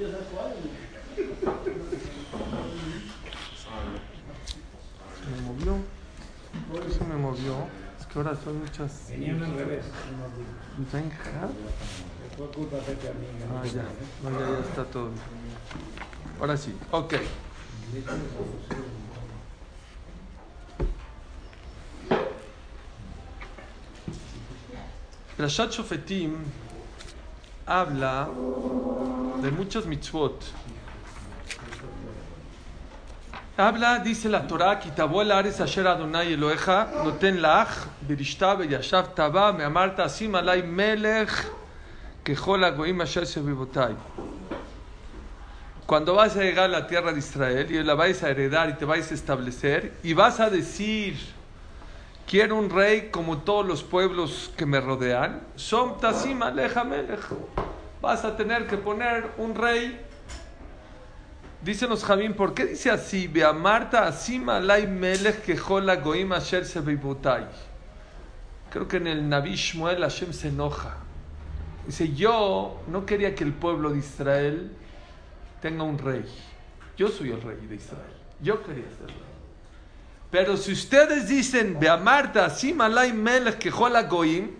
Se me movió. ¿Por qué se me movió? Es que ahora son muchas. Venían al revés. Fue culpa de. Ah, ya. No, ya, ya está todo. Ahora sí. Ok. Rashat Shofetim habla de muchas mitzvot. Habla, dice la Torah, Kitabó el Ares Asher Adonai Eloheja, Noten Lach, Birishta Beyashav Taba, Me amarta Asim Alay Melech, Kejol Agoim Asher Sevivotai. Cuando vas a llegar a la tierra de Israel y la vais a heredar y te vais a establecer y vas a decir, quiero un rey como todos los pueblos que me rodean, Som Tasim Aleja Melech. Vas a tener que poner un rey. Dícenos Jamín, ¿por qué dice así? Ve Marta Asim Alay Melech Kejola Goim Asher Sevivotai. Creo que en el Naví Shmuel Hashem se enoja. Dice, yo no quería que el pueblo de Israel tenga un rey. Yo soy el rey de Israel. Yo quería ser rey. Pero si ustedes dicen, ve a Marta, Simalay Melech Kejola Goim,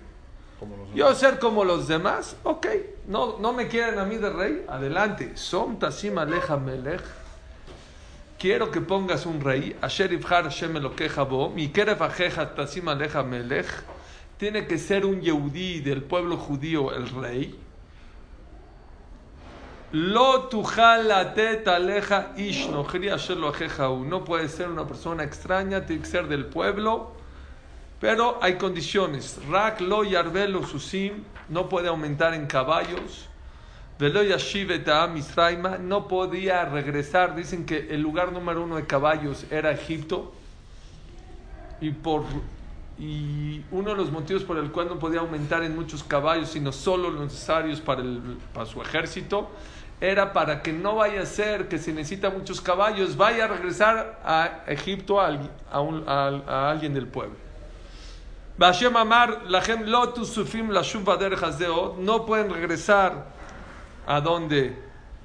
yo ser como los demás, ok. No, no me quieren a mí de rey, adelante. Som Tasim Aleja Melech. Quiero que pongas un rey. Asher Ibhar Elokeja Bo. Mi Keref Ajeja Tasim Aleja Melech. Tiene que ser un Yehudí del pueblo judío el rey. Lo No puede ser una persona extraña, tiene que ser del pueblo. Pero hay condiciones. Rak lo yarvelo susim no puede aumentar en caballos. Velo yashiv Misraima no podía regresar. Dicen que el lugar número uno de caballos era Egipto. Y por y uno de los motivos por el cual no podía aumentar en muchos caballos, sino solo los necesarios para, el, para su ejército, era para que no vaya a ser que si necesita muchos caballos, vaya a regresar a Egipto a, a alguien del pueblo. Bashem Amar, la lotus sufim la no pueden regresar a donde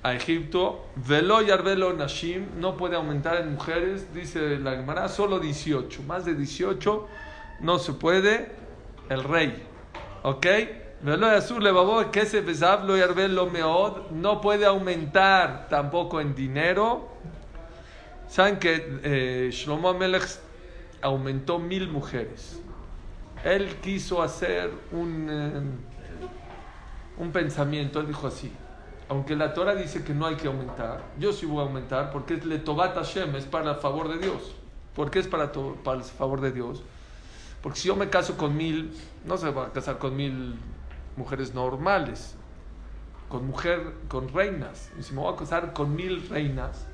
a Egipto, velo yarvelo nashim, no puede aumentar en mujeres, dice la Gemara, solo 18, más de 18 no se puede el rey. ¿Ok? No puede aumentar tampoco en dinero. Saben que eh, Shlomo Amelech aumentó mil mujeres. Él quiso hacer un, eh, un pensamiento. Él dijo así: Aunque la Torah dice que no hay que aumentar, yo sí voy a aumentar porque es le Tobat Hashem, es para el favor de Dios. ¿Por qué es para, para el favor de Dios? Porque si yo me caso con mil, no se va a casar con mil mujeres normales, con mujer, con reinas. Y si me voy a casar con mil reinas,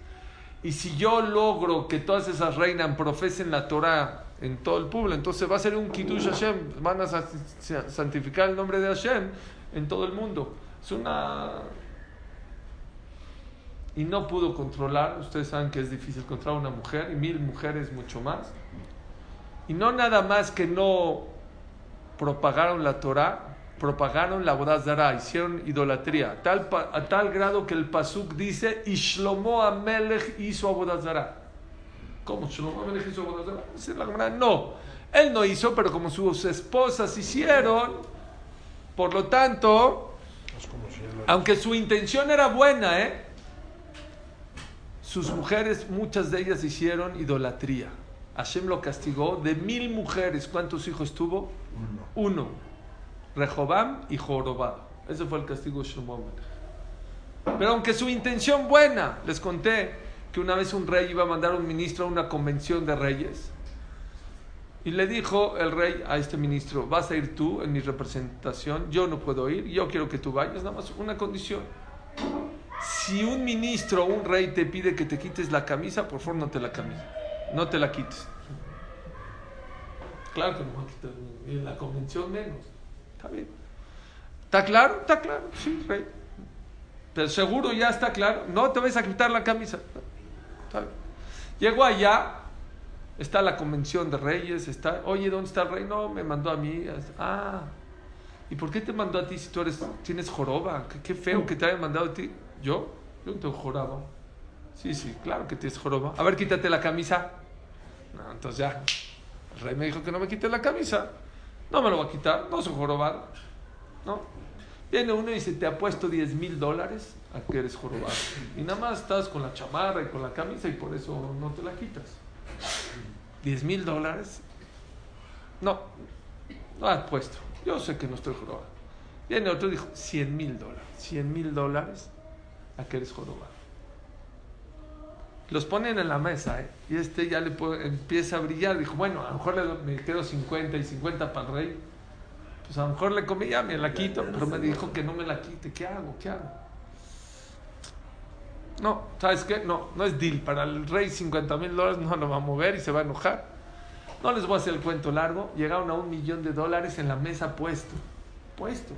y si yo logro que todas esas reinas profesen la Torah en todo el pueblo, entonces va a ser un Kiddush Hashem, van a santificar el nombre de Hashem en todo el mundo. Es una... Y no pudo controlar, ustedes saben que es difícil controlar una mujer, y mil mujeres mucho más. Y no nada más que no propagaron la Torah, propagaron la Bodazara, hicieron idolatría, a tal, a tal grado que el Pasuk dice, y Shlomo Amelech hizo Abodazara. ¿Cómo Shlomo Amelech hizo Abodazara? Dice la no, él no hizo, pero como sus esposas hicieron, por lo tanto, aunque su intención era buena, ¿eh? sus mujeres, muchas de ellas hicieron idolatría. Hashem lo castigó de mil mujeres. ¿Cuántos hijos tuvo? Uno. Rehobam y Jorobado. Ese fue el castigo de Shlomo Pero aunque su intención buena, les conté que una vez un rey iba a mandar un ministro a una convención de reyes. Y le dijo el rey a este ministro, vas a ir tú en mi representación, yo no puedo ir, yo quiero que tú vayas, nada más una condición. Si un ministro o un rey te pide que te quites la camisa, por favor no te la camisa no te la quites. Claro que no va a quitar, en la convención menos. Está bien. ¿Está claro? Está claro, sí, rey. Pero seguro ya está claro. No te vas a quitar la camisa. Está bien. Llegó allá, está la convención de reyes, está, oye, ¿dónde está el rey? No, me mandó a mí. Ah, ¿y por qué te mandó a ti si tú eres, tienes joroba? Qué, qué feo que te haya mandado a ti. ¿Yo? Yo no tengo joroba. Sí, sí, claro que tienes joroba. A ver, quítate la camisa. No, entonces ya. El rey me dijo que no me quite la camisa. No me lo voy a quitar, no soy jorobado. ¿No? Viene uno y dice, te apuesto 10 mil dólares a que eres jorobado. Y nada más estás con la chamarra y con la camisa y por eso no te la quitas. 10 mil dólares. No, no apuesto. Yo sé que no estoy jorobado. Viene otro y dijo, 100 mil dólares. 100 mil dólares a que eres jorobado. Los ponen en la mesa, ¿eh? Y este ya le puede- empieza a brillar. Dijo, bueno, a lo mejor me quedo 50 y 50 para el rey. Pues a lo mejor le comí, ya me la quito, pero me dijo que no me la quite. ¿Qué hago? ¿Qué hago? No, ¿sabes qué? No, no es deal. Para el rey 50 mil dólares no lo va a mover y se va a enojar. No les voy a hacer el cuento largo. Llegaron a un millón de dólares en la mesa puesto. Puesto.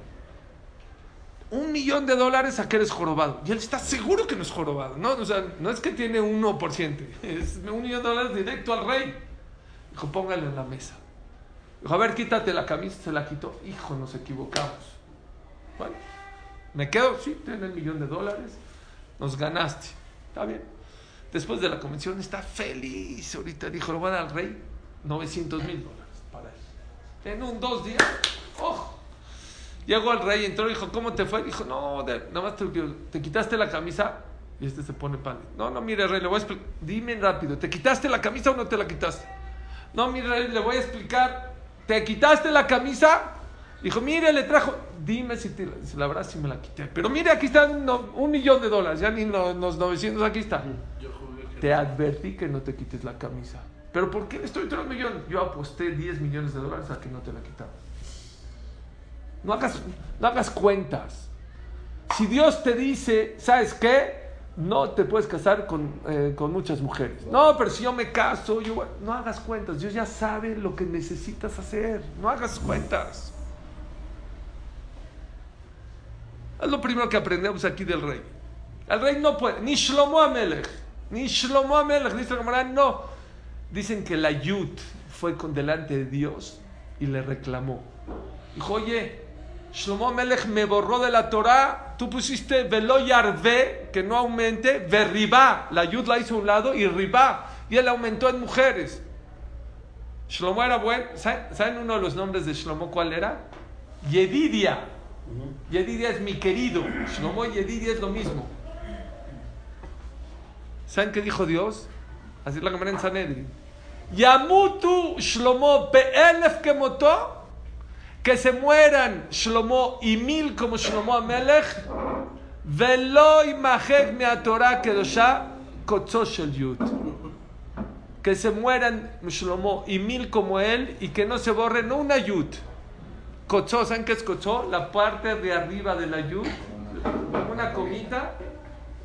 Un millón de dólares a que eres jorobado. Y él está seguro que no es jorobado. No, o sea, no es que tiene 1%. Es un millón de dólares directo al rey. Dijo, póngale en la mesa. Dijo, a ver, quítate la camisa. Se la quitó. Hijo, nos equivocamos. Bueno, me quedo, sí, ten el millón de dólares. Nos ganaste. Está bien. Después de la convención está feliz. Ahorita dijo, lo dar al rey 900 mil dólares para él. En un dos días, ojo. Llegó el rey, entró y dijo, ¿cómo te fue? Dijo, no, nada más te, te quitaste la camisa. Y este se pone pálido. No, no, mire, rey, le voy a explicar. Dime rápido, ¿te quitaste la camisa o no te la quitaste? No, mire, rey, le voy a explicar. ¿Te quitaste la camisa? Dijo, mire, le trajo. Dime si, te, si la verdad si me la quité. Pero mire, aquí están no- un millón de dólares. Ya ni los, los 900, aquí está. Te advertí que no te quites la camisa. ¿Pero por qué estoy todo un millón? Yo aposté 10 millones de dólares a que no te la quitaba. No hagas, no hagas cuentas. Si Dios te dice, ¿sabes qué? No te puedes casar con, eh, con muchas mujeres. No, pero si yo me caso, yo... voy-". No hagas cuentas. Dios ya sabe lo que necesitas hacer. No hagas cuentas. Es lo primero que aprendemos aquí del rey. El rey no puede, ni Shlomo Amelech, ni Shlomo Amelech, dice no. Dicen que la Yud fue con delante de Dios y le reclamó. Dijo, oye, Shlomo Amelech me borró de la Torah, tú pusiste velo yarve, que no aumente, verribá, la Yud la hizo a un lado y ribá, y él aumentó en mujeres. Shlomo era bueno, ¿saben, ¿saben uno de los nombres de Shlomo cuál era? Yedidia. Yedidia es mi querido. Shlomo y Yedidia es lo mismo. ¿Saben qué dijo Dios? Así es la cámara en Sanedrin. Yamutu Shlomo be'elef que motó. Que se mueran Shlomo y mil como Shlomo Amelech. Velo imajek me Torah kedosha kotzo shel yud. Que se mueran Shlomo y mil como él y que no se borre no una yud. Kotzó, ¿saben qué es kotzó? La parte de arriba de la yud, una comita.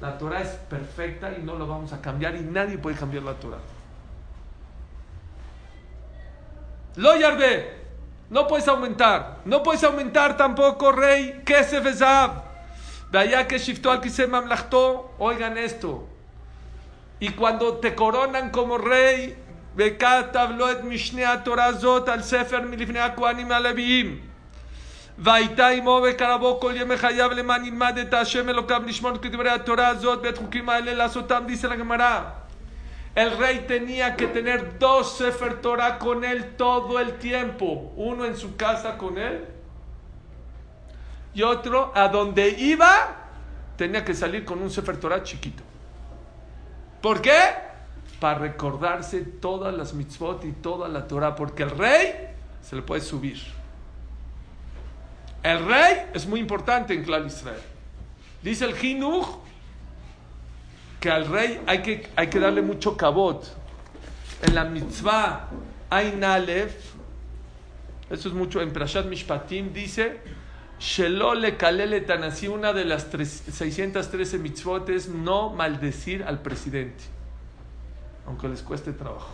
La Torah es perfecta y no lo vamos a cambiar y nadie puede cambiar la Torah. Lo no puedes aumentar, no puedes aumentar tampoco, rey, que se besab. De allá que shiftó al se mamlachtó, oigan esto. Y cuando te coronan como rey, וכתב לו את משנה התורה הזאת על ספר מלפני הכהנים הלוויים. והייתה עמו וקרבו כל ימי חייו למען ילמד את השם אלוקיו לשמור את כדברי התורה הזאת ואת חוקים האלה לעשותם, dice la Gemara. El rey tenía que tener dos Sefer Torah con él todo el tiempo. Uno en su casa con él y otro a donde iba tenía que salir con un Sefer Torah chiquito. ¿Por qué? Para recordarse todas las mitzvot y toda la Torah, porque el rey se le puede subir. El rey es muy importante en Clar Israel. Dice el Jinuch que al rey hay que, hay que darle mucho cabot. En la mitzvah Ain Aleph, eso es mucho, en Prashat Mishpatim dice, Shelo le kalele tanasi, una de las tres- 613 mitzvot es no maldecir al presidente, aunque les cueste trabajo.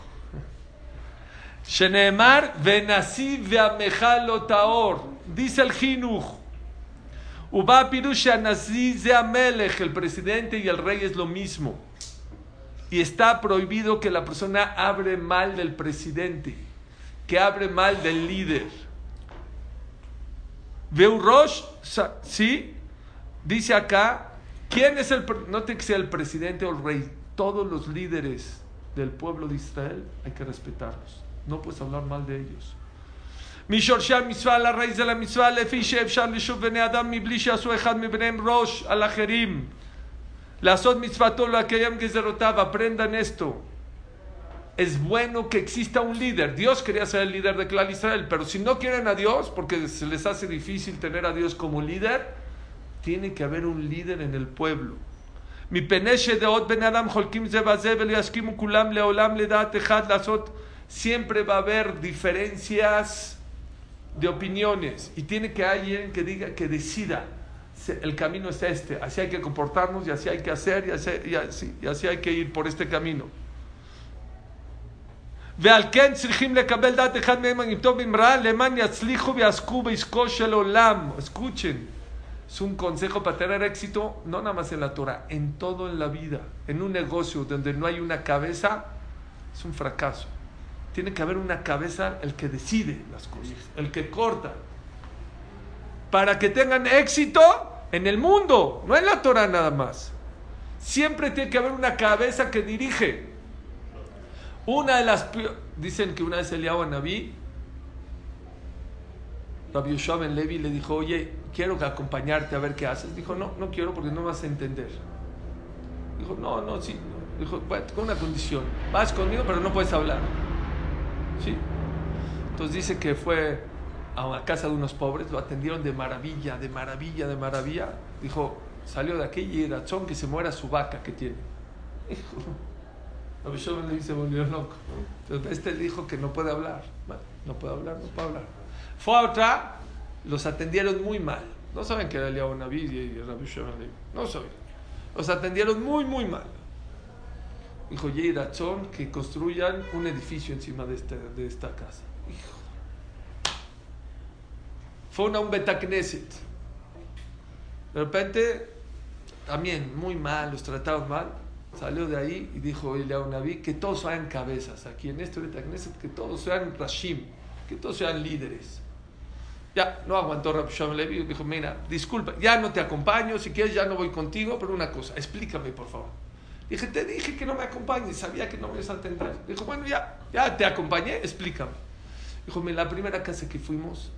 Sheneemar venasi veamejalo taor, dice el Jinuch. Uba pirush anasi ze amelech, el presidente y el rey es lo mismo. Y está prohibido que la persona abre mal del presidente, que abre mal del líder. Veurosh, sa- sí, dice acá ¿Quién es el, no tiene que ser el presidente o el rey, todos los líderes del pueblo de Israel hay que respetarlos. No puedes hablar mal de ellos. משורשי המצווה על הרייז על המצווה לפי שאפשר לשוב בני אדם מבלי שעשו אחד מבניהם ראש על אחרים. לעשות מצוותו לקיים גזרותיו, aprendan esto. Es bueno que exista un líder. Dios quería ser el líder de Clar Israel, pero si no quieren a Dios, porque se les hace difícil tener a Dios como líder, tiene que haber un líder en el pueblo. מפני שדעות בני אדם חולקים זה בזה ולא יסכימו כולם לעולם לדעת אחד לעשות siempre va a haber diferencias de opiniones y tiene que alguien que diga, que decida, se- el camino es este, así hay que comportarnos y así hay que hacer y así, y así, y así hay que ir por este camino. ועל כן צריכים לקבל דעת אחד מהם אם טוב אם רע, למען יצליחו ויעסקו בעסקו של עולם. Escuchen, es un consejo para tener éxito, no nada más en la Torah, en todo en la vida. En un negocio donde no hay una cabeza, es un fracaso. Tiene que haber una cabeza el que decide las cosas, el que corta. Para que tengan éxito en el mundo, no en la Torah nada más. Siempre tiene que haber una cabeza que dirige. Una de las... Dicen que una vez Eliyahu Anabí, Rabbi Yoshua Ben Levi le dijo, oye, quiero acompañarte a ver qué haces. Dijo, no, no quiero porque no vas a entender. Dijo, no, no, sí. Dijo, con una condición. Vas conmigo, pero no puedes hablar. ¿Sí? Entonces dice que fue a una casa de unos pobres, lo atendieron de maravilla, de maravilla, de maravilla. Dijo, salió de aquí y razón que se muera su vaca que tiene. Yoshua Ben Levi se volvió loco. Entonces este dijo que no puede hablar. No puede hablar, no puede hablar. Fue a otra, los atendieron muy mal. No saben que era Eliyahu Naví y Rabbi Levi. No saben. Los atendieron muy, muy mal. Dijo, Yei Razón, que construyan un edificio encima de esta, de esta casa. Hijo. Fue una, un Betacneset. De repente, también muy mal, los trataron mal. Salió de ahí y dijo Eliyahu Naví que todos sean cabezas aquí en este Betacneset, que todos sean Rashim, que todos sean líderes. Ya, no aguantó Rabbi Shimon Levi dijo, mira, disculpa, ya no te acompaño, si quieres ya no voy contigo, pero una cosa, explícame por favor. Dije, te dije que no me acompañes, sabía que no me ibas a atender. Dijo, bueno, ya, ya te acompañé, explícame. Dijo, mira, la primera casa que fuimos,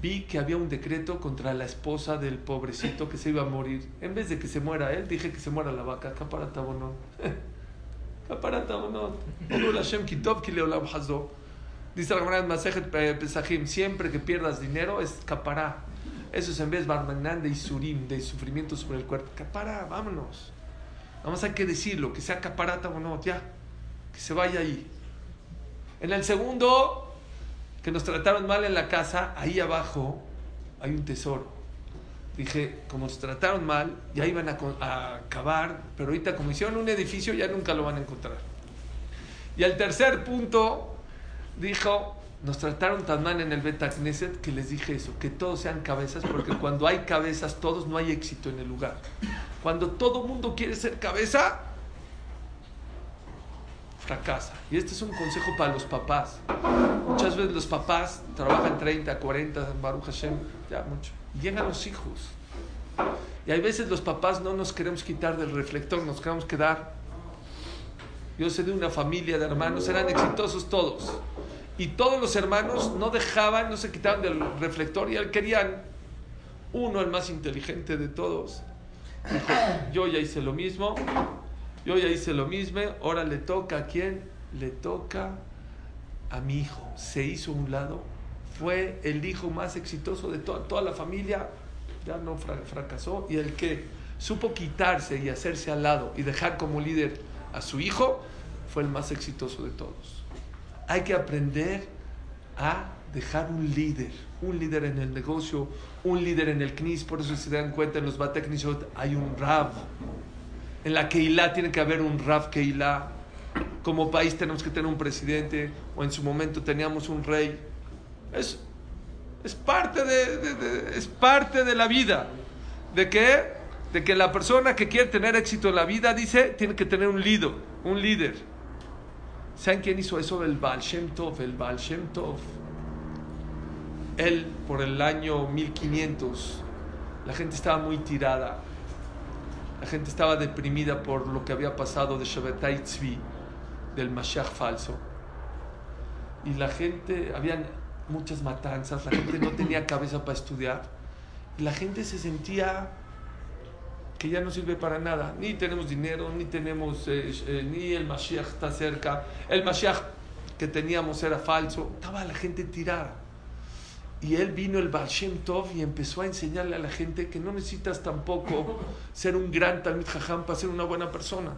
vi que había un decreto contra la esposa del pobrecito que se iba a morir. En vez de que se muera él, dije que se muera la vaca. Caparata bonot. Caparata bonot. Odul Hashem kitov ki leolam hazo. Dice la Gemara en siempre que pierdas dinero es capará. Eso es en vez barmanán de isurim, de sufrimiento sobre el cuerpo. Capará, vámonos. Nada más hay que decirlo, que sea caparata o no, ya. Que se vaya ahí. En el segundo, que nos trataron mal en la casa, ahí abajo hay un tesoro. Dije, como nos trataron mal, ya iban a, a acabar, pero ahorita como hicieron un edificio ya nunca lo van a encontrar. Y el tercer punto, dijo, nos trataron tan mal en el Beta Knesset que les dije eso, que todos sean cabezas, porque cuando hay cabezas todos no hay éxito en el lugar. Cuando todo mundo quiere ser cabeza, fracasa. Y este es un consejo para los papás. Muchas veces los papás trabajan 30, 40, Baruch Hashem, ya mucho. Llegan los hijos. Y hay veces los papás no nos queremos quitar del reflector, nos queremos quedar. Yo sé de una familia de hermanos, eran exitosos todos. Y todos los hermanos no dejaban, no se quitaban del reflector y él querían uno, el más inteligente de todos. Dijo, yo ya hice lo mismo, yo ya hice lo mismo, ahora le toca a quién? Le toca a mi hijo. Se hizo un lado, fue el hijo más exitoso de to- toda la familia, ya no fra- fracasó, y el que supo quitarse y hacerse al lado y dejar como líder a su hijo, fue el más exitoso de todos. Hay que aprender a dejar un líder, un líder en el negocio, un líder en el CNIS, por eso se dan cuenta en los Bateknishot hay un Rav. En la Keilah tiene que haber un Rav Keilah. Como país tenemos que tener un presidente, o en su momento teníamos un rey. Es, es, parte, de- es parte de la vida. ¿De qué? De que la persona que quiere tener éxito en la vida, dice, tiene que tener un líder, un líder. ¿Saben quién hizo eso? El Baal Shem Tov, el Baal Shem Tov. Él, por el año 1500, la gente estaba muy tirada. La gente estaba deprimida por lo que había pasado de Shabbatai Tzvi, del Mashiach falso. Y la gente, habían muchas matanzas, la gente no tenía cabeza para estudiar. Y la gente se sentía que ya no sirve para nada. Ni tenemos dinero, ni tenemos, eh, eh, ni el Mashiach está cerca. El Mashiach que teníamos era falso. Estaba la gente tirada. Y él vino el Baal Shem Tov y empezó a enseñarle a la gente que no necesitas tampoco ser un gran Talmud Jajam para ser una buena persona.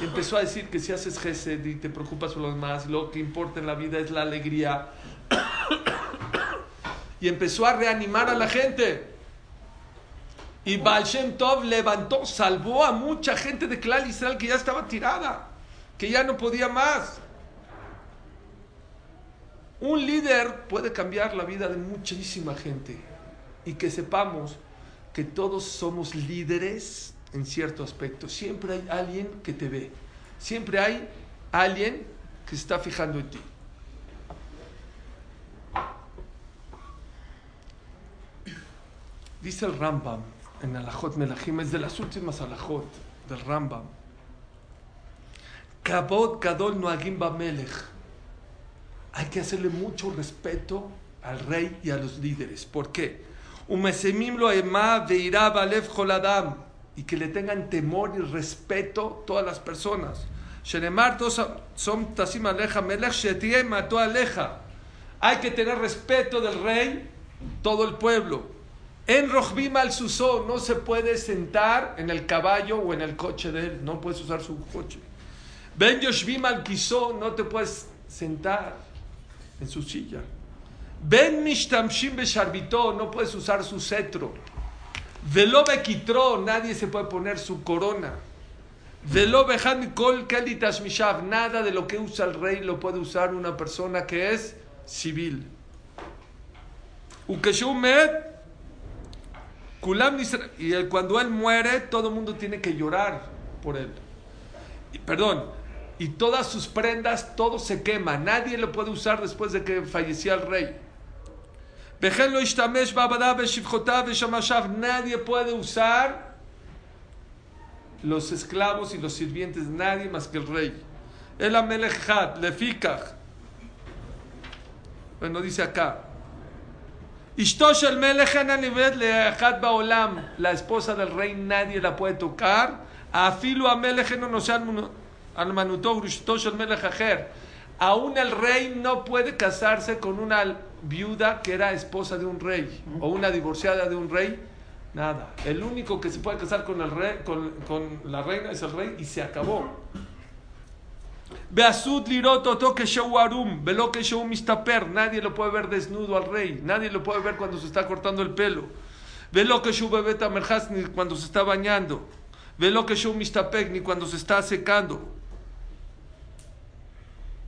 Y empezó a decir que si haces Gesed y te preocupas por los demás, lo que importa en la vida es la alegría. y empezó a reanimar a la gente. Y Baal Shem Tov levantó, salvó a mucha gente de Klal Israel que ya estaba tirada, que ya no podía más. Un líder puede cambiar la vida de muchísima gente y que sepamos que todos somos líderes en cierto aspecto. Siempre hay alguien que te ve. Siempre hay alguien que está fijando en ti. Dice el Rambam en Alajot Melachim, es de las últimas Alajot del Rambam. Kabot Gadol Noagim Melech. Hay que hacerle mucho respeto al rey y a los líderes. ¿Por qué? Y que le tengan temor y respeto todas las personas. Hay que tener respeto del rey, todo el pueblo. En Rojbim al Susó no se puede sentar en el caballo o en el coche de él, no puedes usar su coche. Ben Yoshbim al Kisó no te puedes sentar en su silla. Ben Mishtamshim Besharbito no puedes usar su cetro. Velo Bekitro nadie se puede poner su corona. Velo Kol Mishav nada de lo que usa el rey lo puede usar una persona que es civil. Ukeshumet y cuando él muere, todo el mundo tiene que llorar por él. Y, perdón, y todas sus prendas, todo se quema. Nadie lo puede usar después de que fallecía el rey. Nadie puede usar los esclavos y los sirvientes, nadie más que el rey. El amelejat, lefikach. Bueno, dice acá. La esposa del rey nadie la puede tocar. Afilu Aún el rey no puede casarse con una viuda que era esposa de un rey o una divorciada de un rey. Nada. El único que se puede casar con, el rey, con la reina es el rey y se acabó. Beasud liroto toque arum, velo que show mistaper, nadie lo puede ver desnudo al rey, nadie lo puede ver cuando se está cortando el pelo. Velo que show bebeta merjas ni cuando se está bañando. Velo que show mistapek ni cuando se está secando.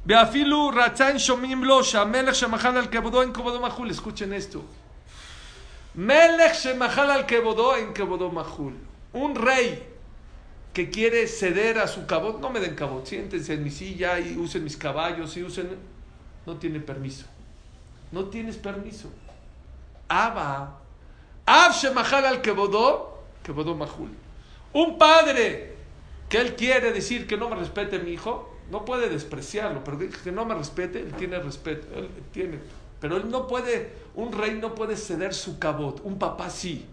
Beafilu ratzan shomim lo shamelech shemachal al kebodo en kebodo mahul. Escuchen esto. Melech shemachal al kebodo en kebodo mahul. Un rey que quiere ceder a su cabot, no me den cabot, siéntense en mi silla y usen mis caballos y usen... No tiene permiso. No tienes permiso. Abba. Ab Shemachal al Kebodó, Kebodó Mahul. Un padre que él quiere decir que no me respete mi hijo, no puede despreciarlo, pero que no me respete, él tiene respeto, él tiene. Pero él no puede, un rey no puede ceder su cabot, un papá sí.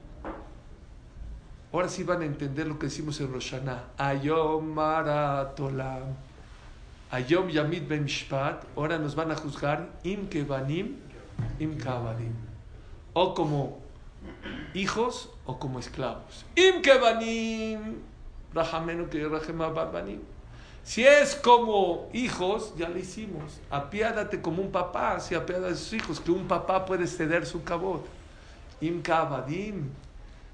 Ahora sí van a entender lo que decimos en Roshana. Ayom maratolam. Ayom yamid ben mishpat. Ahora nos van a juzgar im kebanim, im. O como hijos o como esclavos. Im kebanim. Rahamenu que banim. Si es como hijos, ya lo hicimos. Apiádate como un papá, si apiada de sus hijos, que un papá puede ceder su cabot. Im kabadim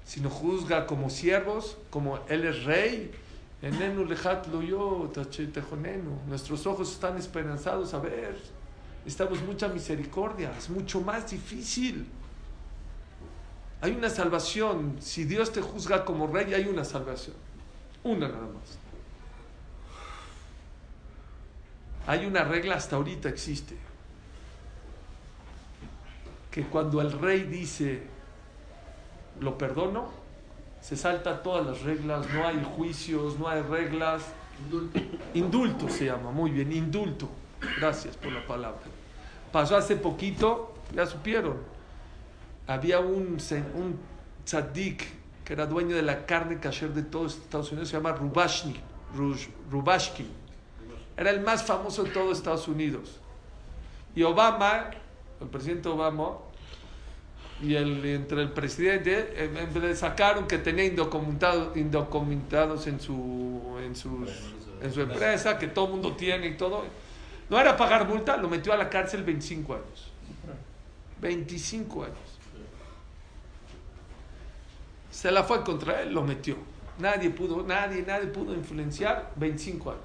sino juzga como siervos, como Él es rey. Nuestros ojos están esperanzados a ver. Necesitamos mucha misericordia. Es mucho más difícil. Hay una salvación. Si Dios te juzga como rey, hay una salvación. Una nada más. Hay una regla hasta ahorita existe. Que cuando el rey dice, lo perdono, Se salta todas las reglas, no hay juicios, no hay reglas. Indulto. Indulto se llama, muy bien, indulto. Gracias por la palabra. Pasó hace poquito, ya supieron, había un, un tzadik que era dueño de la carne kasher de todos Estados Unidos, se llama Rubashni, Rubashkin. Era el más famoso de todos Estados Unidos. Y Obama, el presidente Obama, y el, entre el presidente, en en vez de sacaron que tenía indocumentados, indocumentados en, su, en, sus, en su empresa, que todo el mundo tiene y todo. No era pagar multa, lo metió a la cárcel 25 años. 25 años. Se la fue contra él, lo metió. Nadie pudo, nadie, nadie pudo influenciar 25 años.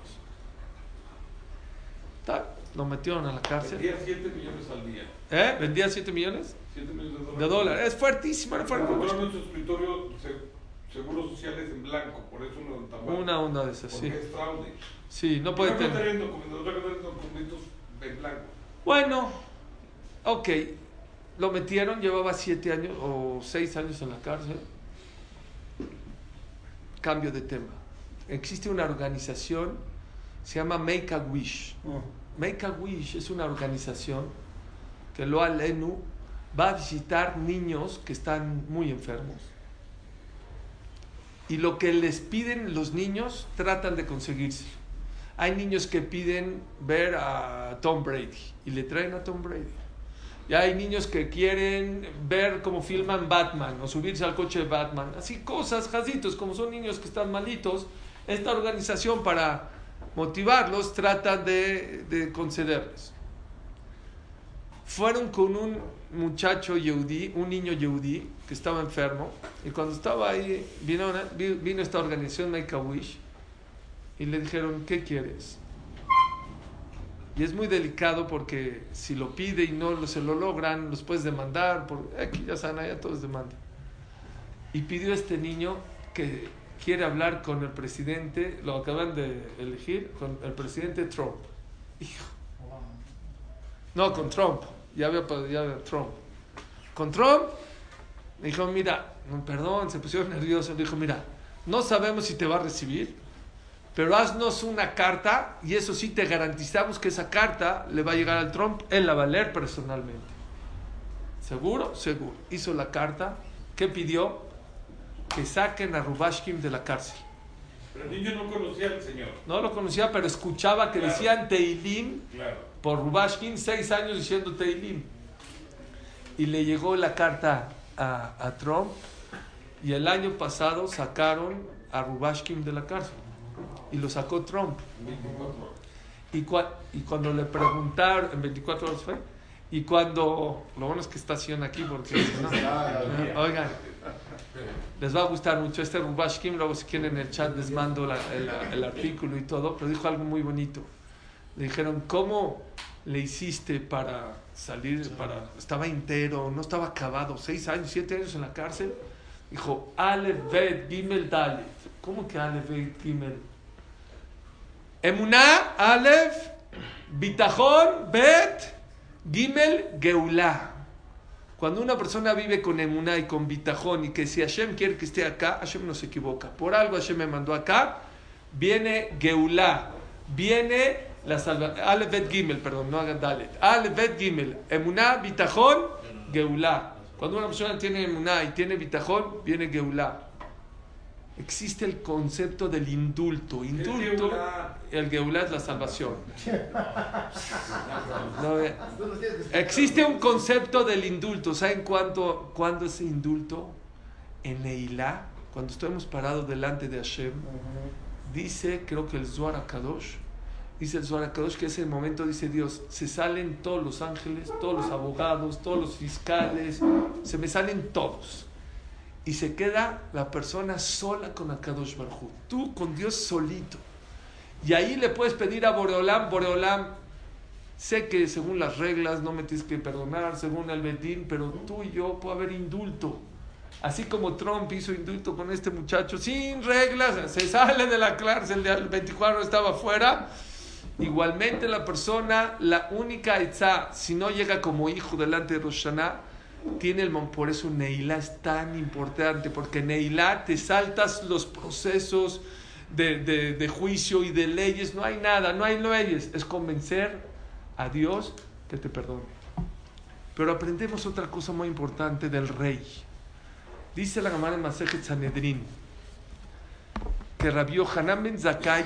Tal, Lo metieron a la cárcel. Vendía 7 millones al día. ¿Eh? ¿Vendía 7 millones 7 millones de dólares. de dólares? Es fuertísimo, era fuerte. En su escritorio se- seguros sociales en blanco, por eso no tan mal. Una onda de esas, Porque sí. es fraude. Sí, no puede no tener. tener documentos, documentos en blanco. Bueno, ok. Lo metieron, llevaba siete años o seis años en la cárcel. Cambio de tema. Existe una organización, se llama Make a Wish. Make a Wish es una organización que lo Alenu va a visitar niños que están muy enfermos. Y lo que les piden los niños tratan de conseguirse. Hay niños que piden ver a Tom Brady y le traen a Tom Brady. Y hay niños que quieren ver cómo filman Batman o subirse al coche de Batman. Así cosas, jazitos, como son niños que están malitos. Esta organización para motivarlos trata de, de concederles. Fueron con un muchacho yehudí, un niño yehudí que estaba enfermo. Y cuando estaba ahí, vino, una- vi- vino esta organización Make a Wish y le dijeron, ¿qué quieres? Y es muy delicado porque si lo pide y no se lo logran, los puedes demandar. Por, aquí ya saben, allá todos demandan. Y pidió a este niño que quiere hablar con el presidente, lo acaban de elegir, con el presidente Trump. Hijo. No, con Trump. Ya había ya había Trump. Con Trump, me dijo, mira, perdón, se pusieron nerviosos. Le dijo, mira, no sabemos si te va a recibir, pero haznos una carta y eso sí te garantizamos que esa carta le va a llegar al Trump, él la va a leer personalmente. ¿Seguro? Seguro. Hizo la carta. ¿Qué pidió? Que saquen a Rubashkin de la cárcel. Pero el niño no conocía al señor. No lo conocía, pero escuchaba que Claro. decían Teilim Claro. Por Rubashkin, seis años diciendo Teilim. Y le llegó la carta a, Trump y el año pasado sacaron a Rubashkin de la cárcel. Y lo sacó Trump. 24 horas. Y, cua- y cuando le preguntaron, en 24 horas fue, y cuando, lo bueno es que está Sion aquí porque, oigan, les va a gustar mucho este Rubashkin, luego si quieren en el chat les mando el, el artículo y todo, pero dijo algo muy bonito. Le dijeron, ¿cómo le hiciste para salir, para, estaba entero, no estaba acabado, seis años, siete años en la cárcel? Dijo, Aleph, Bet, Gimel, Dalet. ¿Cómo que Aleph, Bet, Gimel? Emuná, Aleph, Bitajón, Bet, Gimel, Geulah. Cuando una persona vive con emuná y con bitajón y que si Hashem quiere que esté acá, Hashem no se equivoca. Por algo Hashem me mandó acá, viene Geulah, viene la salvación. Aleph, Bet, Gimel, perdón, no hagan Dalet. Aleph, Bet, Gimel, emuná, bitajón, Geulah. Cuando una persona tiene emuná y tiene bitajón, viene Geulah. Existe el concepto del indulto. Indulto, el Geulah es la salvación. No, eh, Existe un concepto del indulto. ¿Saben cuándo, cuándo es indulto? En Neilá, cuando estamos parados delante de Hashem, dice, creo que el Zohar Kadosh, dice el Zohar Kadosh que ese momento dice Dios, se salen todos los ángeles, todos los abogados, todos los fiscales, se me salen todos. Y se queda la persona sola con Akadosh Baruj Hu. Tú con Dios solito. Y ahí le puedes pedir a Boreolam, Boreolam, sé que según las reglas no me tienes que perdonar, según el Bedín, pero tú y yo puede haber indulto. Así como Trump hizo indulto con este muchacho, sin reglas, se sale de la cárcel, del 24 estaba fuera. Igualmente la persona, la única etzá, si no llega como hijo delante de Rosh Hashanah, tiene el por eso Neilá es tan importante, porque Neilá te saltas los procesos de, de- de juicio y de leyes, no hay nada, no hay leyes, es convencer a Dios que te perdone. Pero aprendemos otra cosa muy importante del rey. Dice la Gemara en Masejet Sanedrin que Rabbi Yohanan ben Zakkai,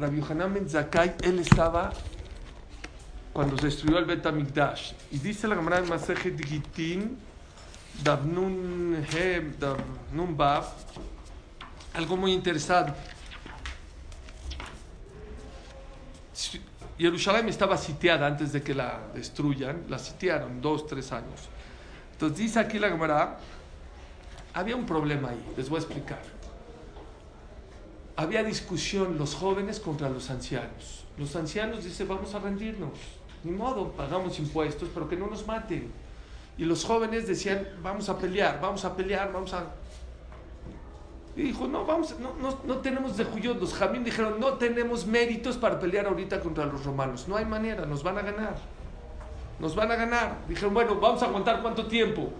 Rabbi Yohanan ben Zakkai, él estaba cuando se destruyó el Bet HaMikdash. Y dice la Gemara en Masejet Gitin, Davnun He, Davnun Bab, algo muy interesante. Jerusalén estaba sitiada antes de que la destruyan, la sitiaron dos, tres años. Entonces dice aquí la Gemara, había un problema ahí, les voy a explicar. Había discusión los jóvenes contra los ancianos. Los ancianos dicen, vamos a rendirnos, ni modo, pagamos impuestos, pero que no nos maten. Y los jóvenes decían, vamos a pelear, vamos a pelear, vamos a... Y dijo, no, vamos, no, no, no tenemos de juyot. Los jamín dijeron, no tenemos méritos para pelear ahorita contra los romanos. No hay manera, nos van a ganar. Nos van a ganar. Dijeron, bueno, vamos a aguantar cuánto tiempo.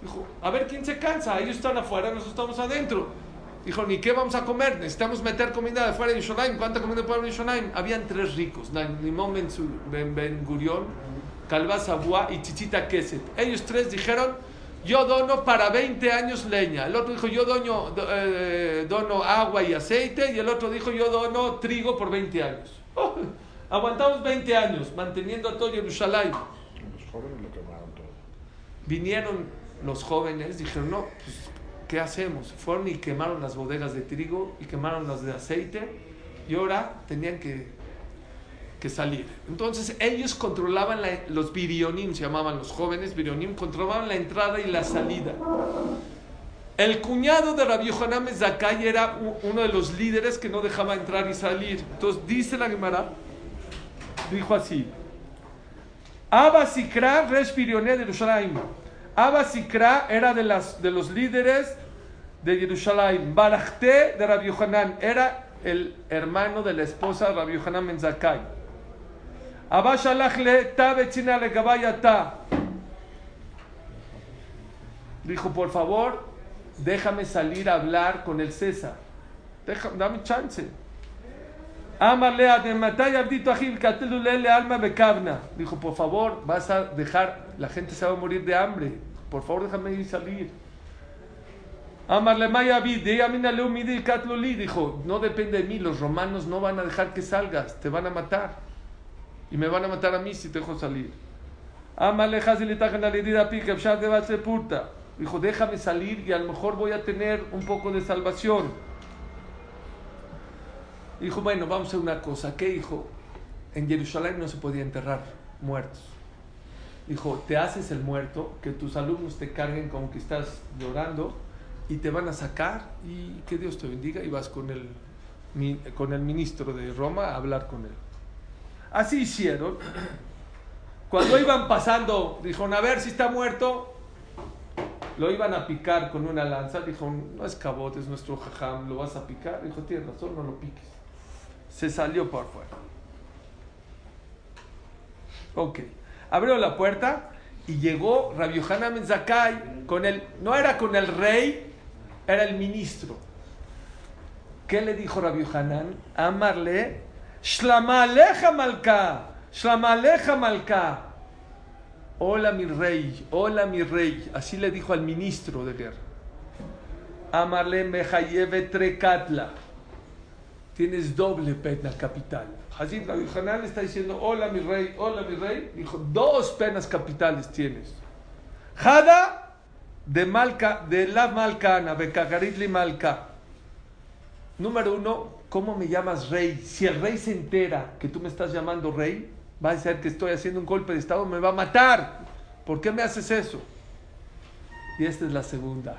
Dijo, a ver quién se cansa. Ellos están afuera, nosotros estamos adentro. Dijo, ¿ni qué vamos a comer? Necesitamos meter comida de afuera de Yerushalayim. ¿Cuánta comida puede haber en Yerushalayim? Habían tres ricos. Nimón Ben, Gurión, Calvaza Buá y Chichita Keset. Ellos tres dijeron, yo dono para 20 años leña. El otro dijo, yo dono, do- eh, dono agua y aceite. Y el otro dijo, yo dono trigo por 20 años. Oh, aguantamos 20 años manteniendo a todo Yerushalayim. Los jóvenes lo quemaron todo. Vinieron los jóvenes, dijeron, no, pues, ¿qué hacemos? Fueron y quemaron las bodegas de trigo y quemaron las de aceite y ahora tenían que, que salir. Entonces ellos controlaban la- los virionim, se llamaban los jóvenes virionim, controlaban la entrada y la salida. El cuñado de Rabbi Yohanan ben Zakkai era uno de los líderes que no dejaba entrar y salir. Entonces dice la Gemara, dijo así, Abba Sikra, Resh de Jerusalén. Abba Sikra era de, las, de los líderes de Jerusalén. Barajte de Rabbi Yohanan era el hermano de la esposa de Rabbi Yohanan Ben Zakkai. Abba Shalach le ta betzina le gabayata. Dijo, por favor, déjame salir a hablar con el César. Deja- dame chance. Amarle de Matay Abdito Agil Katelulele Alma Bekavna. Dijo, por favor, vas a dejar, la gente se va a morir de hambre. Por favor, déjame ir salir. Amarle Maya Abid, de Yamina Leumidi Katluli. Dijo, no depende de mí, los romanos no van a dejar que salgas, te van a matar. Y me van a matar a mí si te dejo salir. Amarle Hazilitajan Alidida Pika, Pshad de Purta. Dijo, déjame salir y a lo mejor voy a tener un poco de salvación. Dijo, bueno, vamos a hacer una cosa. ¿Qué dijo? En Jerusalén no se podía enterrar muertos. Dijo, te haces el muerto, que tus alumnos te carguen como que estás llorando y te van a sacar y que Dios te bendiga y vas con el, con el ministro de Roma a hablar con él. Así hicieron. Cuando iban pasando, dijeron, a ver si está muerto. Lo iban a picar con una lanza. Dijo, no es cabot, es nuestro jajam, lo vas a picar. Dijo, tienes razón, no lo piques. Se salió por fuera. Ok. Abrió la puerta y llegó Rabbi Yohanan Ben con el, no era con el rey, era el ministro. ¿Qué le dijo Rabbi Yohanan? Amarle, Shlamaleja Malka, Shlamaleja Malka. Hola mi rey, hola mi rey. Así le dijo al ministro de guerra. Amarle Mejayeve Trekatla. Tienes doble pena capital. Rabbi Hanan está diciendo, hola mi rey, hola mi rey. Dijo, dos penas capitales tienes. Jada de Malca, de la Malcana, Bekagaritli Malca. Número uno, ¿cómo me llamas rey? Si el rey se entera que tú me estás llamando rey, va a ser que estoy haciendo un golpe de estado, me va a matar. ¿Por qué me haces eso? Y esta es la segunda.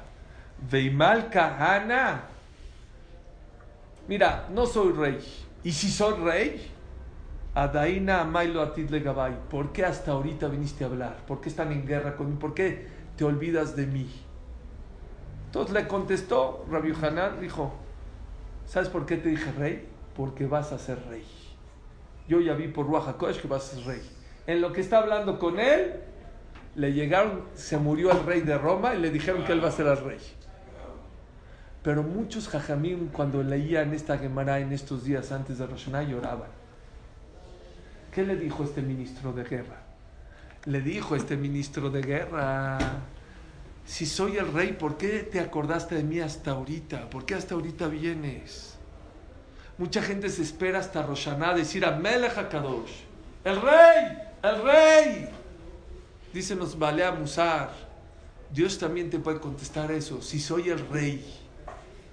Veimal Kahana. Mira, no soy rey. Y si soy rey, Adaina Amailo Atidle Gabay, ¿por qué hasta ahorita viniste a hablar? ¿Por qué están en guerra conmigo? ¿Por qué te olvidas de mí? Entonces le contestó Rabbi Hanan, dijo, ¿sabes por qué te dije rey? Porque vas a ser rey. Yo ya vi por Ruach HaKodesh que vas a ser rey. En lo que está hablando con él, le llegaron, se murió el rey de Roma y le dijeron que él va a ser el rey. Pero muchos jajamín cuando leían esta Gemara en estos días antes de Rosh Hashanah lloraban. ¿Qué le dijo este ministro de guerra? Le dijo este ministro de guerra, si soy el rey, ¿por qué te acordaste de mí hasta ahorita? ¿Por qué hasta ahorita vienes? Mucha gente se espera hasta Rosh Hashanah decir a Melech HaKadosh, el rey, el rey. Dicen los Balea Musar, Dios también te puede contestar eso, si soy el rey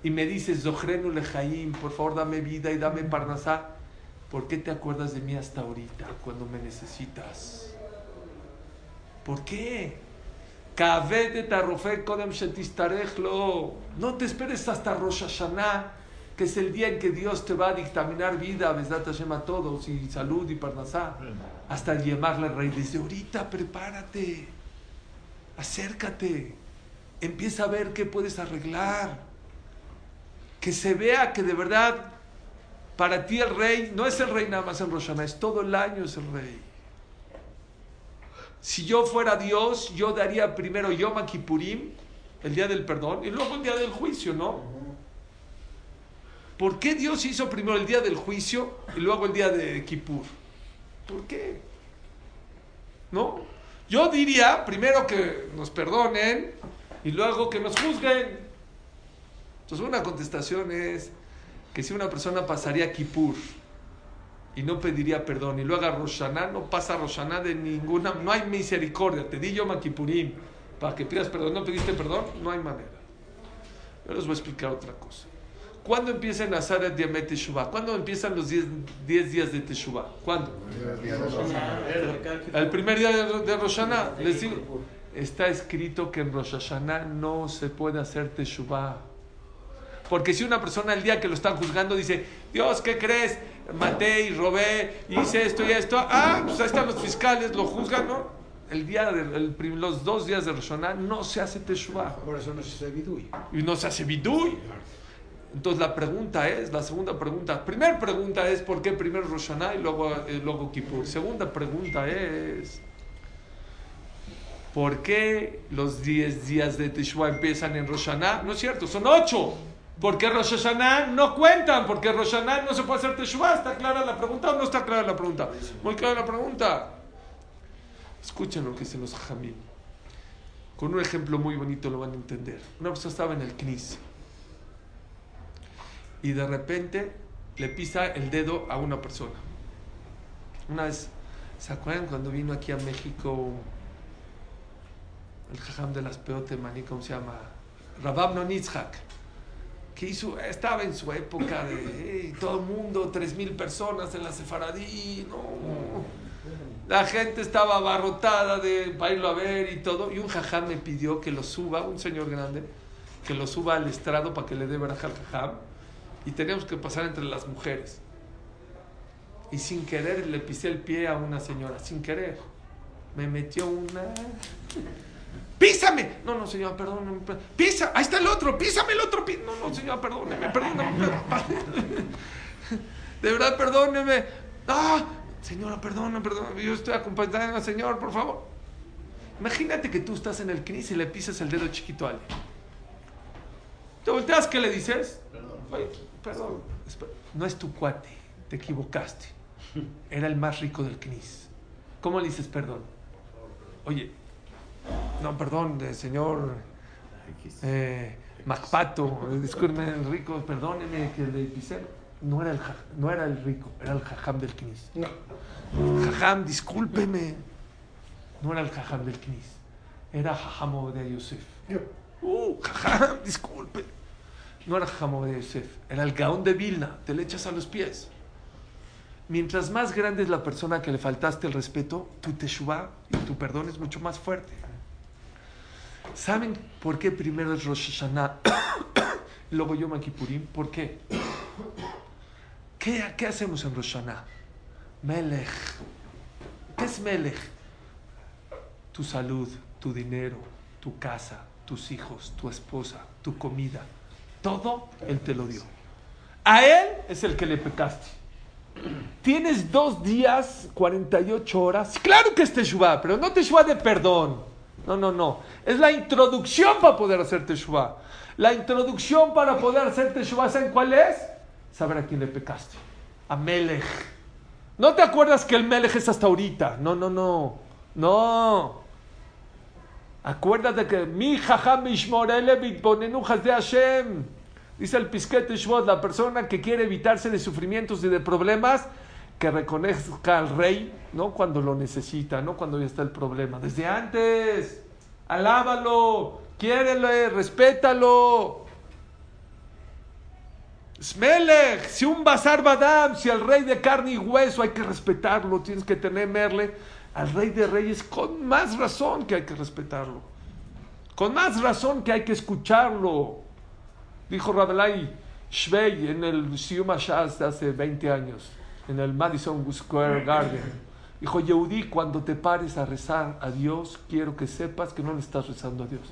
y me dices, Zohrenu Lejaim, por favor dame vida y dame Parnasá, ¿por qué te acuerdas de mí hasta ahorita, cuando me necesitas? ¿Por qué? No te esperes hasta Rosh Hashanah, que es el día en que Dios te va a dictaminar vida, Besdat Hashem a todos, y salud y parnasá, hasta llamarle rey. Desde ahorita prepárate, acércate, empieza a ver qué puedes arreglar. Que se vea que de verdad para ti el rey no es el rey nada más en Rosh es todo el año es el rey. Si yo fuera Dios, yo daría primero Yom Kippurim, el día del perdón, y luego el día del juicio, ¿no? ¿Por qué Dios hizo primero el día del juicio y luego el día de Kippur? ¿Por qué? ¿No? Yo diría primero que nos perdonen y luego que nos juzguen. Entonces una contestación es que si una persona pasaría Kippur y no pediría perdón y luego a Roshaná, no pasa Roshaná de ninguna, no hay misericordia, te di yo Makipurim para que pidas perdón, no pediste perdón, no hay manera. Yo les voy a explicar otra cosa. ¿Cuándo empieza el Nazaret Teshuvah? ¿Cuándo empiezan los 10 días de Teshuvah? ¿Cuándo? El primer día de, de Rosh Les digo, está escrito que en Rosh Hashanah no se puede hacer Teshuvah. Porque si una persona el día que lo están juzgando dice, Dios, ¿qué crees? maté y robé, hice esto y esto. Ah, pues ahí están los fiscales, lo juzgan, ¿no? El día de, el, los dos días de Roshaná no se hace Teshuvah. Por eso no se hace Bidui. Y no se hace Bidui. Entonces la pregunta es, la segunda pregunta, primera pregunta es ¿por qué primero Roshaná y luego, eh, luego Kippur? Segunda pregunta es ¿por qué los 10 días de Teshuvah empiezan en Roshaná? No es cierto, son 8. Porque Rosh Hashanah no cuentan, porque Rosh Hashanah no se puede hacer Teshuvah. ¿Está clara la pregunta o no está clara la pregunta? Muy clara la pregunta. Escuchen lo que dicen los jamín. Con un ejemplo muy bonito lo van a entender. Una persona estaba en el Knis y de repente le pisa el dedo a una persona. Una vez, ¿se acuerdan cuando vino aquí a México el jajam de las peote maní, ¿cómo se llama? Rabab Nonitzhak que hizo, estaba en su época de todo el mundo, tres mil personas en la Sefaradí, no. La gente estaba abarrotada de para a ver y todo. Y un jajam me pidió que lo suba, un señor grande, que lo suba al estrado para que le dé baraja al jajam. Y teníamos que pasar entre las mujeres. Y sin querer le pisé el pie a una señora, sin querer. Me metió una písame. No, no, señor, perdóneme. Pisa, ahí está el otro, písame el otro. No, no, señor, perdóneme, perdóneme. De verdad, perdóneme. Ah, señora, perdóneme, perdóneme. Yo estoy acompañando al señor, por favor. Imagínate que tú estás en el CNIS y le pisas el dedo chiquito a alguien. ¿Te volteas? ¿Qué le dices? Perdón. perdón. No es tu cuate, te equivocaste. Era el más rico del CNIS. ¿Cómo le dices perdón? Oye, no, perdón, de señor eh, Macpato, discúlpeme, el rico, perdóneme que le pisé. No era, el, no era el rico, era el jajam del Knis. No. Jajam, discúlpeme. No era el jajam del Knis, era jajam de Yosef. Uh, jajam, disculpe. No era jajam de Yosef, era el gaón de Vilna, te le echas a los pies. Mientras más grande es la persona que le faltaste el respeto, tu teshuva y tu perdón es mucho más fuerte. ¿Saben por qué primero es Rosh Hashanah luego Yom Kippurim? ¿Por qué? qué? ¿Qué hacemos en Rosh Hashanah? Melech. ¿Qué es Melech? Tu salud, tu dinero, tu casa, tus hijos, tu esposa, tu comida. Todo Él te lo dio. A Él es el que le pecaste. Tienes dos días, 48 horas. Claro que es Teshuvah, pero no Teshuvah de perdón. No, no, no. Es la introducción para poder hacer Teshuvah. La introducción para poder hacer Teshuvah, ¿saben cuál es? Saber a quién le pecaste. A Melech. ¿No te acuerdas que el Melech es hasta ahorita? No, no, no. No. Acuérdate que mi jajam de Hashem. Dice el Pisquete Shvot, la persona que quiere evitarse de sufrimientos y de problemas, que reconozca al rey, no cuando lo necesita, no cuando ya está el problema. Desde antes, alábalo, quiérele, respétalo. Smelech, si un bazar badam, si el rey de carne y hueso hay que respetarlo, tienes que temerle al rey de reyes con más razón que hay que respetarlo. Con más razón que hay que escucharlo. Dijo Rabelai Shvei en el Shaz de hace 20 años, en el Madison Square Garden. Dijo, Yehudi, cuando te pares a rezar a Dios, quiero que sepas que no le estás rezando a Dios.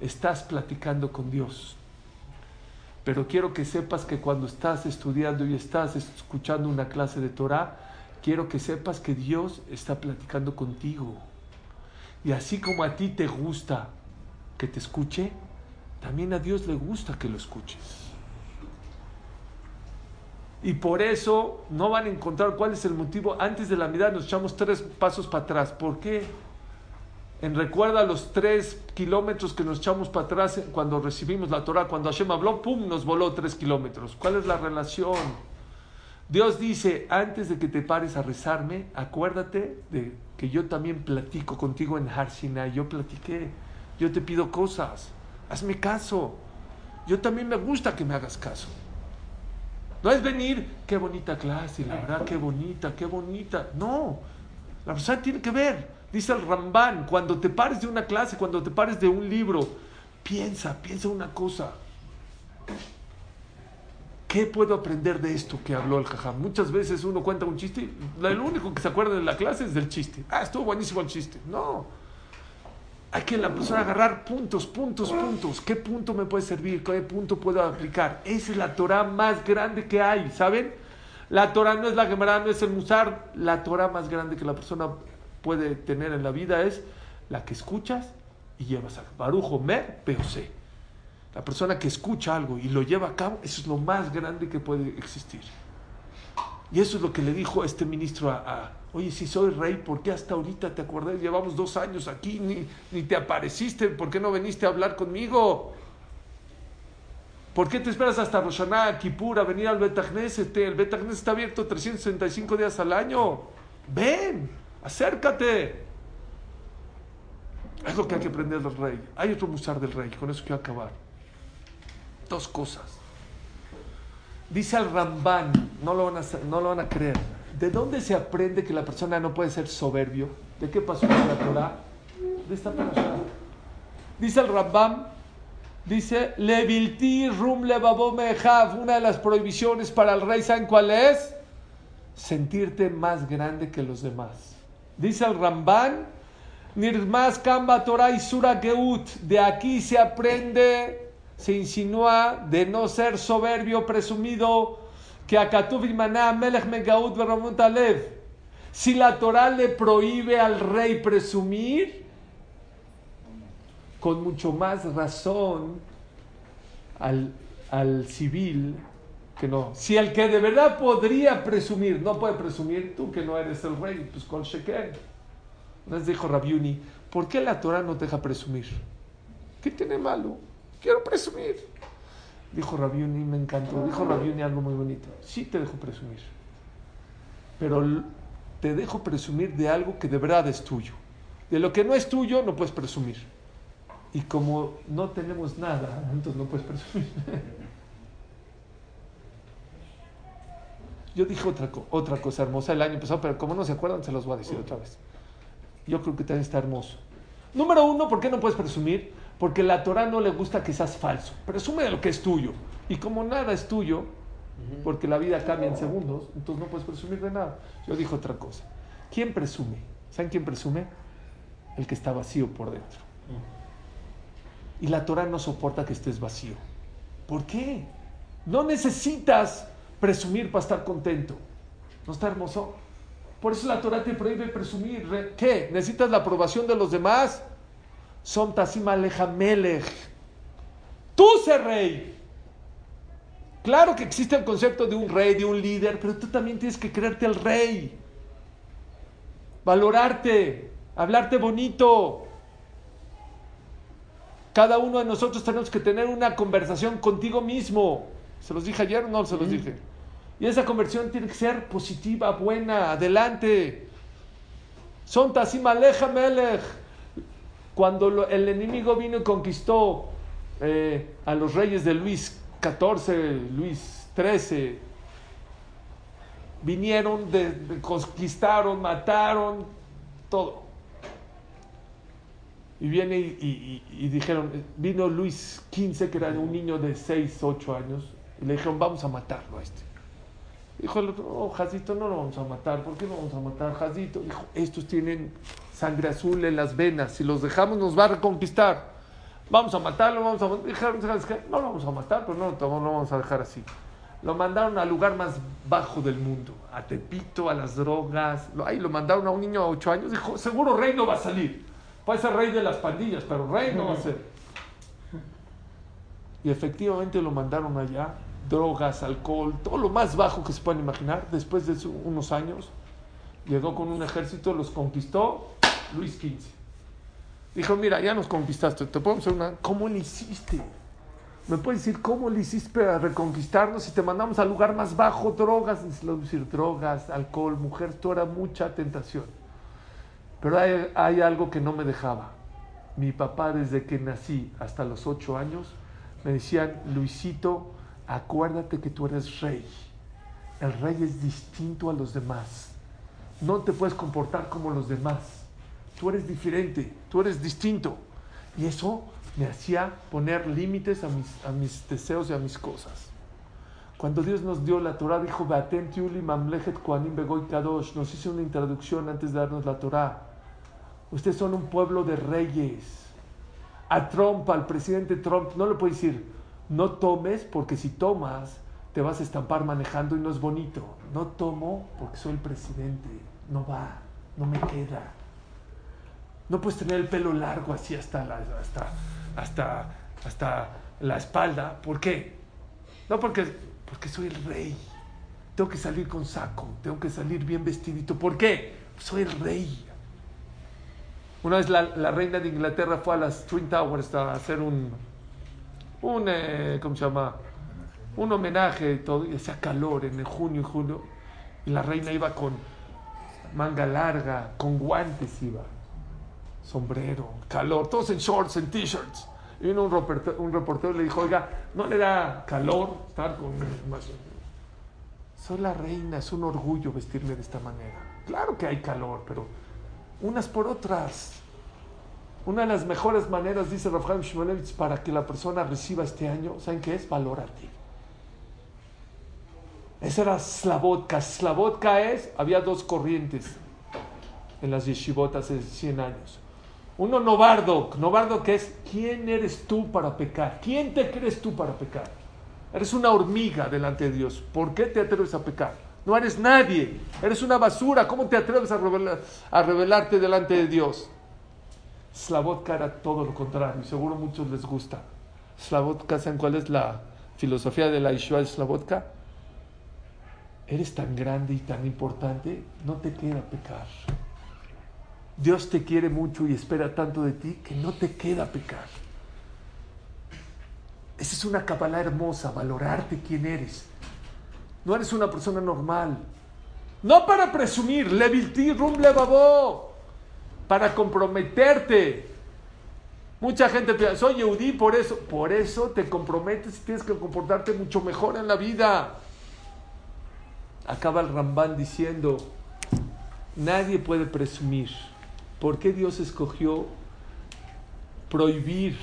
Estás platicando con Dios. Pero quiero que sepas que cuando estás estudiando y estás escuchando una clase de Torah, quiero que sepas que Dios está platicando contigo. Y así como a ti te gusta que te escuche, también a Dios le gusta que lo escuches. Y por eso no van a encontrar cuál es el motivo. Antes de la mirada nos echamos tres pasos para atrás. ¿Por qué? En recuerda los tres kilómetros que nos echamos para atrás cuando recibimos la Torah, cuando Hashem habló, ¡pum! nos voló tres kilómetros. ¿Cuál es la relación? Dios dice, antes de que te pares a rezarme, acuérdate de que yo también platico contigo en Harsina. Yo platiqué, yo te pido cosas, hazme caso. Yo también me gusta que me hagas caso. No es venir, qué bonita clase, la verdad, qué bonita, qué bonita. No, la persona tiene que ver. Dice el Ramban, cuando te pares de una clase, cuando te pares de un libro, piensa, piensa una cosa. ¿Qué puedo aprender de esto que habló el jajam? Muchas veces uno cuenta un chiste y lo único que se acuerda de la clase es del chiste. Ah, estuvo buenísimo el chiste. No. Hay que la persona agarrar puntos, puntos, puntos. ¿Qué punto me puede servir? ¿Qué punto puedo aplicar? Esa es la Torah más grande que hay, ¿saben? La Torah no es la Gemara, no es el Musar. La Torah más grande que la persona puede tener en la vida es la que escuchas y llevas a Barujo Mer Peose. La persona que escucha algo y lo lleva a cabo, eso es lo más grande que puede existir. Y eso es lo que le dijo este ministro a, oye, si soy rey, ¿por qué hasta ahorita te acordás? Llevamos dos años aquí, ni, ni te apareciste, ¿por qué no viniste a hablar conmigo? ¿Por qué te esperas hasta Roshaná, Kippur, a venir al Betagneset? El Betagneset está abierto 365 días al año. Ven, acércate. Es lo que hay que aprender del rey. Hay otro musar del rey, con eso quiero acabar. Dos cosas. Dice al Ramban, no lo, van a, no lo van a creer. ¿De dónde se aprende que la persona no puede ser soberbio? ¿De qué pasó en la Torah? De esta persona. Dice el Ramban, dice, Levilti rum mehav. Una de las prohibiciones para el rey, ¿saben cuál es? Sentirte más grande que los demás. Dice el Ramban, Nirmas Kamba Torah y Sura Geut. De aquí se aprende se insinúa de no ser soberbio, presumido, que a Maná, Melech Megaud Alev. Si la Torah le prohíbe al rey presumir, con mucho más razón al, al civil que no. Si el que de verdad podría presumir no puede presumir, tú que no eres el rey, pues con Sheker. Les dijo Rabiuni, ¿por qué la Torah no te deja presumir? ¿Qué tiene malo? Quiero presumir. Dijo Rabiuni, me encantó. Dijo Rabiuni algo muy bonito. Sí te dejo presumir. Pero te dejo presumir de algo que de verdad es tuyo. De lo que no es tuyo no puedes presumir. Y como no tenemos nada, entonces no puedes presumir. Yo dije otra, otra cosa hermosa el año pasado, pero como no se acuerdan, se los voy a decir otra vez. Yo creo que también está hermoso. Número uno, ¿por qué no puedes presumir? Porque la Torah no le gusta que seas falso. Presume de lo que es tuyo. Y como nada es tuyo, porque la vida cambia en segundos, entonces no puedes presumir de nada. Yo dije otra cosa. ¿Quién presume? ¿Saben quién presume? El que está vacío por dentro. Y la Torah no soporta que estés vacío. ¿Por qué? No necesitas presumir para estar contento. ¿No está hermoso? Por eso la Torah te prohíbe presumir. ¿Qué? ¿Necesitas la aprobación de los demás? Son Tasim Aleja Melech. Tú sé rey. Claro que existe el concepto de un rey, de un líder, pero tú también tienes que creerte el rey. Valorarte, hablarte bonito. Cada uno de nosotros tenemos que tener una conversación contigo mismo. ¿Se los dije ayer o no se los dije? Y esa conversión tiene que ser positiva, buena, adelante. Son Tasim Aleja Melech. Cuando el enemigo vino y conquistó eh, a los reyes de Luis XIV, Luis XIII, vinieron, conquistaron, mataron, todo. Y viene y, dijeron, vino Luis XV, que era un niño de 6, 8 años, y le dijeron, vamos a matarlo a este. Dijo el otro, no, Jazito, no lo vamos a matar. ¿Por qué no vamos a matar, Jazito? Dijo, estos tienen sangre azul en las venas. Si los dejamos, nos va a reconquistar. Vamos a matarlo, vamos a matar. No lo vamos a matar, pero no, lo vamos a dejar así. Lo mandaron al lugar más bajo del mundo, a Tepito, a las drogas. Ahí lo mandaron a un niño de 8 años. Dijo, seguro rey no va a salir. Puede ser rey de las pandillas, pero rey no va a ser. Y efectivamente lo mandaron allá drogas, alcohol, todo lo más bajo que se puedan imaginar. Después de unos años, llegó con un ejército, los conquistó Luis XV. Dijo, mira, ya nos conquistaste, te podemos hacer una... ¿Cómo le hiciste? ¿Me puedes decir cómo le hiciste para reconquistarnos si te mandamos al lugar más bajo, drogas? decir, drogas, alcohol, mujer, esto era mucha tentación. Pero hay, hay algo que no me dejaba. Mi papá desde que nací hasta los ocho años me decían, Luisito, acuérdate que tú eres rey. El rey es distinto a los demás. No te puedes comportar como los demás. Tú eres diferente, tú eres distinto. Y eso me hacía poner límites a mis, a mis deseos y a mis cosas. Cuando Dios nos dio la Torah, dijo, nos hizo una introducción antes de darnos la Torah. Ustedes son un pueblo de reyes. A Trump, al presidente Trump, no le puede decir, no tomes porque si tomas te vas a estampar manejando y no es bonito. No tomo porque soy el presidente. No va, no me queda. No puedes tener el pelo largo así hasta la, hasta, hasta, hasta la espalda. ¿Por qué? No porque, porque soy el rey. Tengo que salir con saco, tengo que salir bien vestidito. ¿Por qué? Soy el rey. Una vez la, la reina de Inglaterra fue a las Twin Towers a hacer un, un, eh, ¿cómo se llama? Un homenaje y todo, y hacía calor en junio y julio, y la reina iba con manga larga, con guantes iba, sombrero, calor, todos en shorts, en t-shirts. Y vino un reportero, un reportero le dijo, oiga, ¿no le da calor estar con? Soy la reina, es un orgullo vestirme de esta manera. Claro que hay calor, pero unas por otras. Una de las mejores maneras, dice Rafael Shimonevich, para que la persona reciba este año, ¿saben qué es? Valórate. Esa era Slavotka. Slavotka es, había dos corrientes en las yeshivot hace 100 años. Uno Novardo, Novardo que es, ¿quién eres tú para pecar? ¿Quién te crees tú para pecar? Eres una hormiga delante de Dios. ¿Por qué te atreves a pecar? No eres nadie, eres una basura. ¿Cómo te atreves a, revelar, revelarte delante de Dios? Slavotka era todo lo contrario, seguro a muchos les gusta. Slavotka, ¿saben cuál es la filosofía de la Yeshua de Slavotka? Eres tan grande y tan importante, no te queda pecar. Dios te quiere mucho y espera tanto de ti que no te queda pecar. Esa es una cabala hermosa, valorarte quién eres. No eres una persona normal. No para presumir, levilti rum levavó para comprometerte. Mucha gente piensa, soy Yehudí, por eso, por eso te comprometes y tienes que comportarte mucho mejor en la vida. Acaba el Rambán diciendo, nadie puede presumir. ¿Por qué Dios escogió prohibir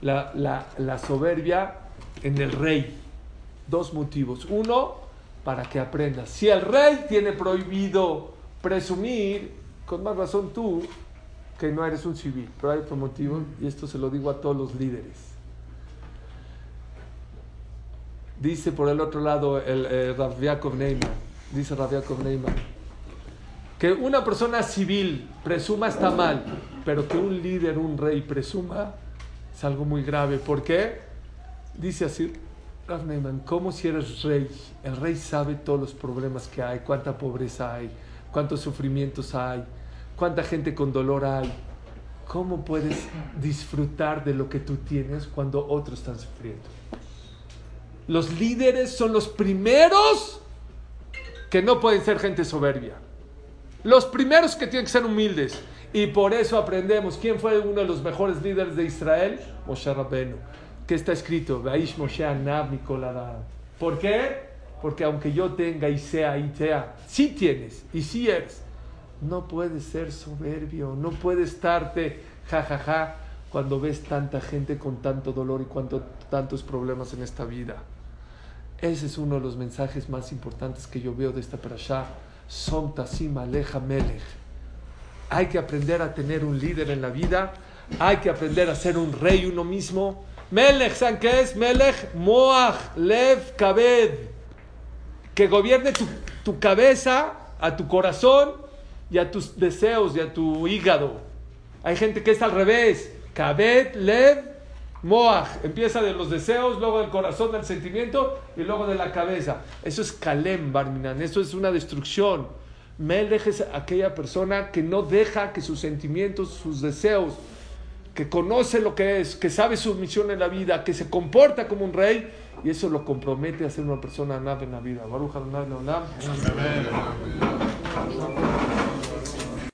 la, la soberbia en el rey? Dos motivos. Uno, para que aprendas. Si el rey tiene prohibido presumir, con más razón tú que no eres un civil, pero hay otro motivo, y esto se lo digo a todos los líderes. Dice por el otro lado el eh, Rav Neyman, dice Rav Neyman, que una persona civil presuma está mal, Pero que un líder, un rey presuma, es algo muy grave. ¿Por qué? Dice así, Rav Neiman, ¿cómo si eres rey? El rey sabe todos los problemas que hay, cuánta pobreza hay, cuántos sufrimientos hay, cuánta gente con dolor hay. ¿Cómo puedes disfrutar de lo que tú tienes cuando otros están sufriendo? Los líderes son los primeros que no pueden ser gente soberbia. Los primeros que tienen que ser humildes. Y por eso aprendemos quién fue uno de los mejores líderes de Israel, Moshe Rabbeinu. ¿Qué está escrito? Moshe Anab ¿Por qué? Porque aunque yo tenga y sea y sea, sí tienes y sí eres. No puedes ser soberbio, no puedes estarte jajaja ja, ja, cuando ves tanta gente con tanto dolor y cuanto, tantos problemas en esta vida. Ese es uno de los mensajes más importantes que yo veo de esta parasha. Som Tasim Aleja Melech. Hay que aprender a tener un líder en la vida. Hay que aprender a ser un rey uno mismo. Melech, ¿saben qué es? Melech Moach Lev Kabed. Que gobierne tu, tu cabeza, a tu corazón y a tus deseos y a tu hígado. Hay gente que es al revés. Kabed Lev Moach empieza de los deseos, luego del corazón, del sentimiento y luego de la cabeza. Eso es Kalem Barminan, eso es una destrucción. Melech es aquella persona que no deja que sus sentimientos, sus deseos, que conoce lo que es, que sabe su misión en la vida, que se comporta como un rey y eso lo compromete a ser una persona nada en la vida. Baruch